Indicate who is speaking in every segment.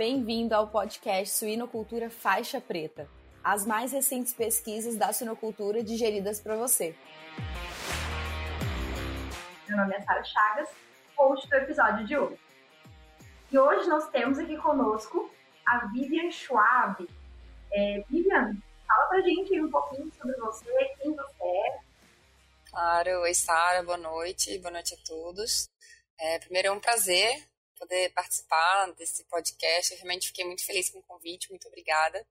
Speaker 1: Bem-vindo ao podcast Suinocultura Faixa Preta, as mais recentes pesquisas da suinocultura digeridas para você.
Speaker 2: Meu nome é Sara Chagas, host do episódio de hoje. E hoje nós temos aqui conosco a Vivian Schwab. É, Vivian, fala pra gente um pouquinho sobre você, quem você é.
Speaker 3: Claro, oi Sara, boa noite, boa noite a todos. É, primeiro é um prazer poder participar desse podcast. Eu realmente fiquei muito feliz com o convite, muito obrigada.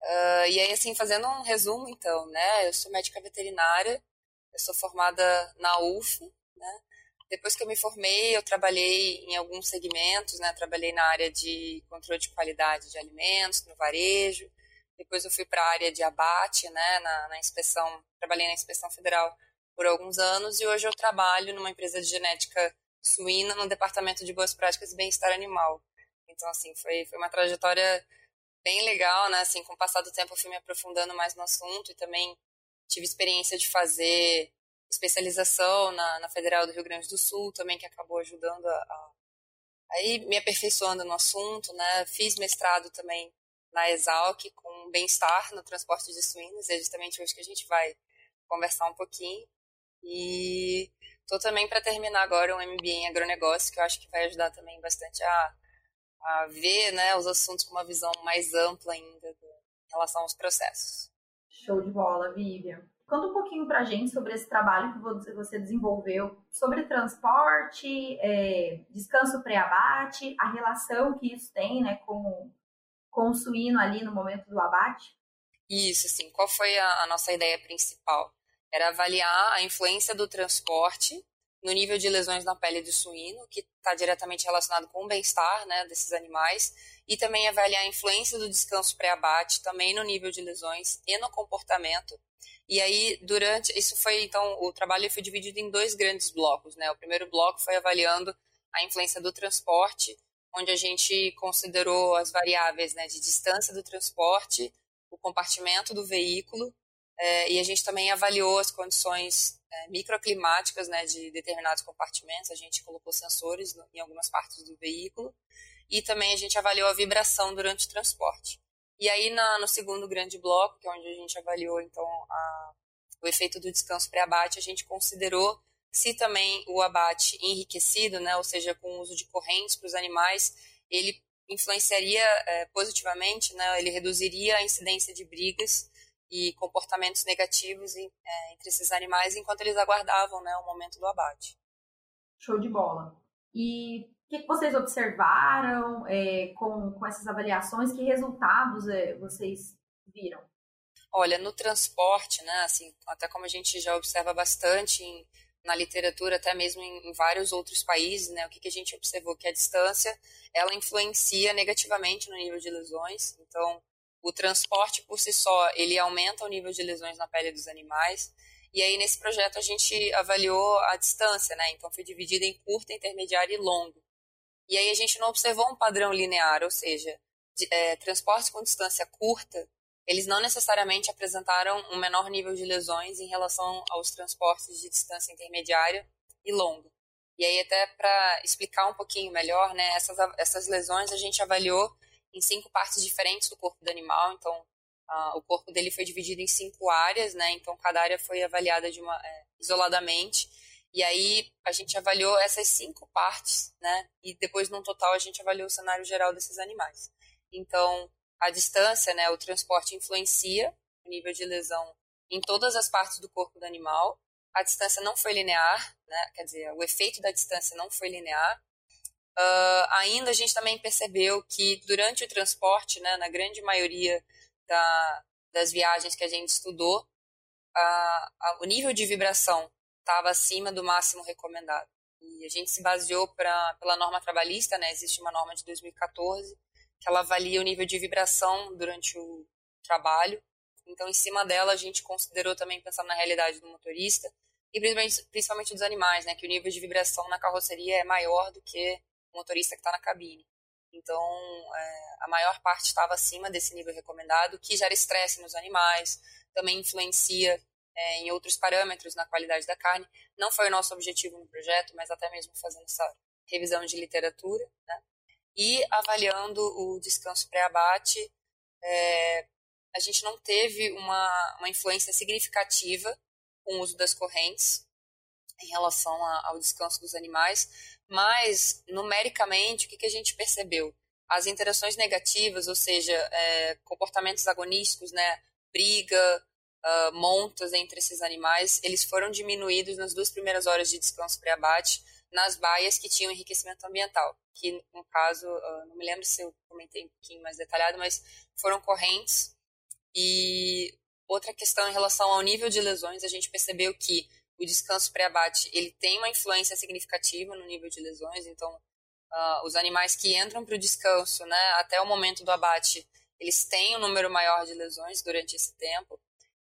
Speaker 3: Uh, e aí, assim, fazendo um resumo, então, né? Eu sou médica veterinária, eu sou formada na UF, né? Depois que eu me formei, eu trabalhei em alguns segmentos, né? Trabalhei na área de controle de qualidade de alimentos, no varejo. Depois eu fui para a área de abate, né? Na, na inspeção, trabalhei na inspeção federal por alguns anos e hoje eu trabalho numa empresa de genética suína no departamento de boas práticas e bem-estar animal. Então, assim, foi, foi uma trajetória bem legal, né? Assim, com o passar do tempo eu fui me aprofundando mais no assunto e também tive experiência de fazer especialização na, na Federal do Rio Grande do Sul também, que acabou ajudando a, a aí me aperfeiçoando no assunto, né? Fiz mestrado também na Exalc com bem-estar no transporte de suínos, é justamente hoje que a gente vai conversar um pouquinho. E Estou também para terminar agora um MBA em agronegócio, que eu acho que vai ajudar também bastante a, a ver né, os assuntos com uma visão mais ampla ainda do, em relação aos processos.
Speaker 2: Show de bola, Vivian. Conta um pouquinho para a gente sobre esse trabalho que você desenvolveu sobre transporte, é, descanso pré-abate, a relação que isso tem né, com, com o suíno ali no momento do abate.
Speaker 3: Isso, assim, qual foi a, a nossa ideia principal? Era avaliar a influência do transporte no nível de lesões na pele do suíno, que está diretamente relacionado com o bem-estar né, desses animais, e também avaliar a influência do descanso pré-abate também no nível de lesões e no comportamento. E aí, durante. Isso foi, então, o trabalho foi dividido em dois grandes blocos. Né? O primeiro bloco foi avaliando a influência do transporte, onde a gente considerou as variáveis né, de distância do transporte, o compartimento do veículo é, e a gente também avaliou as condições é, microclimáticas né, de determinados compartimentos. A gente colocou sensores no, em algumas partes do veículo e também a gente avaliou a vibração durante o transporte. E aí, na, no segundo grande bloco, que é onde a gente avaliou então a, o efeito do descanso pré-abate, a gente considerou se também o abate enriquecido, né, ou seja, com o uso de correntes para os animais, ele influenciaria é, positivamente, né, ele reduziria a incidência de brigas e comportamentos negativos em, é, entre esses animais enquanto eles aguardavam né, o momento do abate.
Speaker 2: Show de bola. E o que, que vocês observaram é, com, com essas avaliações? Que resultados é, vocês viram?
Speaker 3: Olha, no transporte, né, assim, até como a gente já observa bastante em, na literatura, até mesmo em, em, vários outros países, né, o que, que a gente observou? Que a distância, ela influencia negativamente no nível de lesões. Então, o transporte por si só, ele aumenta o nível de lesões na pele dos animais. E aí, nesse projeto, a gente avaliou a distância, né? Então, foi dividida em curta, intermediária e longo. E aí, a gente não observou um padrão linear, ou seja, de, é, transportes com distância curta, eles não necessariamente apresentaram um menor nível de lesões em relação aos transportes de distância intermediária e longa. E aí, até para explicar um pouquinho melhor, né, essas, essas lesões a gente avaliou em cinco partes diferentes do corpo do animal. Então, uh, o corpo dele foi dividido em cinco áreas, né? Então, cada área foi avaliada de uma, é, isoladamente. E aí, a gente avaliou essas cinco partes, né? E depois, no total, a gente avaliou o cenário geral desses animais. Então, a distância, né? O transporte influencia o nível de lesão em todas as partes do corpo do animal. A distância não foi linear, né? Quer dizer, o efeito da distância não foi linear. Uh, ainda a gente também percebeu que durante o transporte, né, na grande maioria da, das viagens que a gente estudou, o nível de vibração estava acima do máximo recomendado. E a gente se baseou pra, pela norma trabalhista, né, existe uma norma de 2014 que ela avalia o nível de vibração durante o trabalho. Então, em cima dela, a gente considerou também, pensando na realidade do motorista, e principalmente, principalmente dos animais, né, que o nível de vibração na carroceria é maior do que motorista que está na cabine. Então, é, a maior parte estava acima desse nível recomendado, que gera estresse nos animais, também influencia é, em outros parâmetros na qualidade da carne. Não foi o nosso objetivo no projeto, mas até mesmo fazendo essa revisão de literatura. Né? E avaliando o descanso pré-abate, é, a gente não teve uma, uma influência significativa com o uso das correntes em relação a, ao descanso dos animais, mas numericamente o que, que a gente percebeu? As interações negativas, ou seja, é, comportamentos agonísticos, né, briga, uh, montas entre esses animais, eles foram diminuídos nas duas primeiras horas de descanso pré-abate nas baias que tinham enriquecimento ambiental, que no caso, uh, não me lembro se eu comentei um pouquinho mais detalhado, mas foram correntes. E outra questão em relação ao nível de lesões, a gente percebeu que o descanso pré-abate ele tem uma influência significativa no nível de lesões, então uh, os animais que entram para o descanso, né, até o momento do abate, eles têm um número maior de lesões durante esse tempo.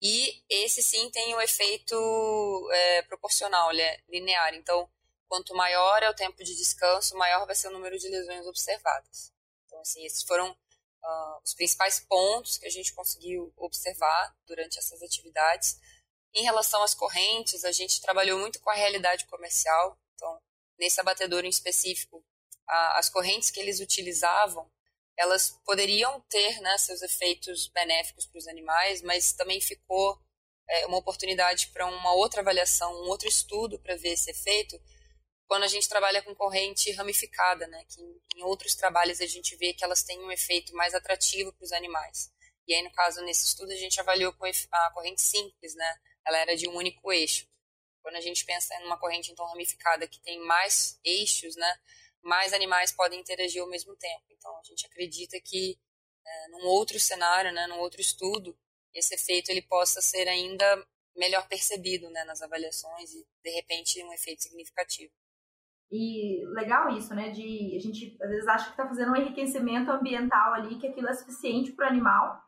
Speaker 3: E esse sim tem o um efeito é, proporcional, é linear. Então, quanto maior é o tempo de descanso, maior vai ser o número de lesões observadas. Então, assim, esses foram uh, os principais pontos que a gente conseguiu observar durante essas atividades. Em relação às correntes, a gente trabalhou muito com a realidade comercial. Então, nesse abatedor em específico, a, as correntes que eles utilizavam elas poderiam ter né, seus efeitos benéficos para os animais, mas também ficou é, uma oportunidade para uma outra avaliação, um outro estudo para ver esse efeito, quando a gente trabalha com corrente ramificada, né, que em, em outros trabalhos a gente vê que elas têm um efeito mais atrativo para os animais. E aí, no caso, nesse estudo, a gente avaliou com a corrente simples, né? Ela era de um único eixo. Quando a gente pensa em uma corrente, então, ramificada, que tem mais eixos, né? mais animais podem interagir ao mesmo tempo. Então, a gente acredita que é, num outro cenário, né, num outro estudo, esse efeito ele possa ser ainda melhor percebido né, nas avaliações e, de repente, um efeito significativo.
Speaker 2: E legal isso, né? De a gente às vezes acha que está fazendo um enriquecimento ambiental ali, que aquilo é suficiente para o animal,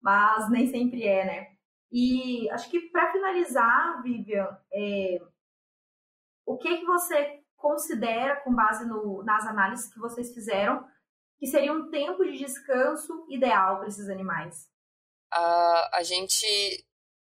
Speaker 2: mas nem sempre é, né? E acho que para finalizar, Vivian, é, o que que você considera, com base no, nas análises que vocês fizeram, que seria um tempo de descanso ideal para esses animais?
Speaker 3: Uh, a gente,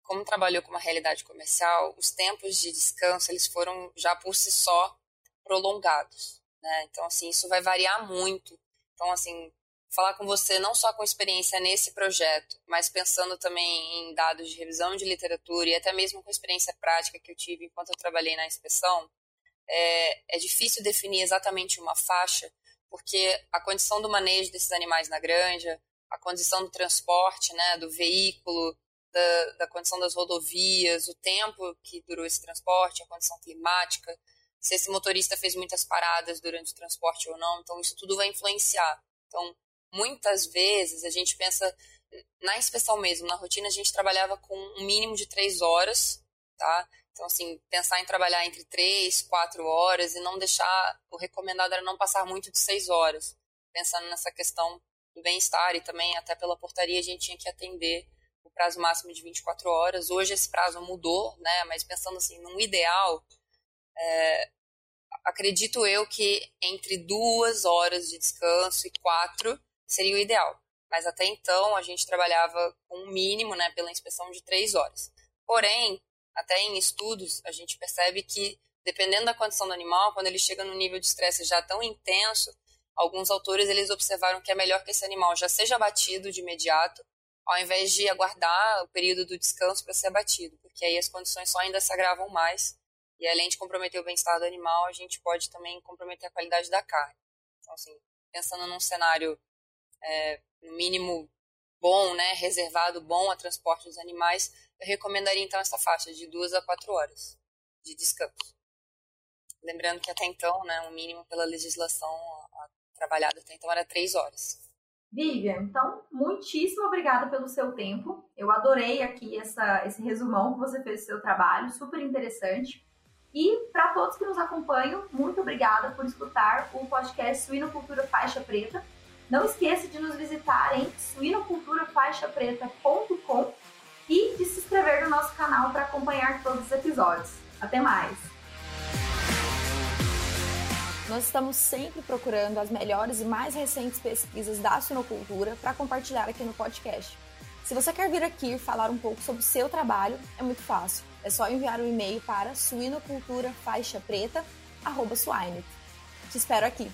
Speaker 3: como trabalhou com uma realidade comercial, os tempos de descanso eles foram já por si só prolongados. Né? Então, assim, isso vai variar muito. Então, assim, falar com você não só com experiência nesse projeto, mas pensando também em dados de revisão de literatura e até mesmo com experiência prática que eu tive enquanto eu trabalhei na inspeção, é, é difícil definir exatamente uma faixa, porque a condição do manejo desses animais na granja, a condição do transporte, né, do veículo, da, da condição das rodovias, o tempo que durou esse transporte, a condição climática, se esse motorista fez muitas paradas durante o transporte ou não, então isso tudo vai influenciar. Então, muitas vezes a gente pensa na inspeção mesmo, na rotina a gente trabalhava com um mínimo de três horas, tá? Então, assim, pensar em trabalhar entre três, quatro horas e não deixar. O recomendado era não passar muito de seis horas, pensando nessa questão do bem-estar e também, até pela portaria, a gente tinha que atender o prazo máximo de 24 horas. Hoje esse prazo mudou, né? Mas pensando assim, num ideal, é, acredito eu que entre duas horas de descanso e quatro seria o ideal. Mas até então a gente trabalhava com um mínimo, né, pela inspeção de três horas. Porém, até em estudos, a gente percebe que, dependendo da condição do animal, quando ele chega no nível de estresse já tão intenso, alguns autores eles observaram que é melhor que esse animal já seja abatido de imediato, ao invés de aguardar o período do descanso para ser abatido, porque aí as condições só ainda se agravam mais, e além de comprometer o bem-estar do animal, a gente pode também comprometer a qualidade da carne. Então, assim, pensando num cenário, é, no mínimo, bom, né, reservado bom a transporte dos animais, eu recomendaria então essa faixa de duas a quatro horas de descanso. Lembrando que até então, né, o mínimo pela legislação trabalhada até então era três horas.
Speaker 2: Vivian, então, muitíssimo obrigada pelo seu tempo. Eu adorei aqui essa, esse resumão que você fez do seu trabalho, super interessante. E para todos que nos acompanham, muito obrigada por escutar o podcast Suinocultura Faixa Preta. Não esqueça de nos visitar em suinoculturafaixapreta.com e de se inscrever no nosso canal para acompanhar todos os episódios. Até mais!
Speaker 1: Nós estamos sempre procurando as melhores e mais recentes pesquisas da suinocultura para compartilhar aqui no podcast. Se você quer vir aqui falar um pouco sobre o seu trabalho, é muito fácil. É só enviar um e-mail para suinoculturafaixapreta.swine. Te espero aqui!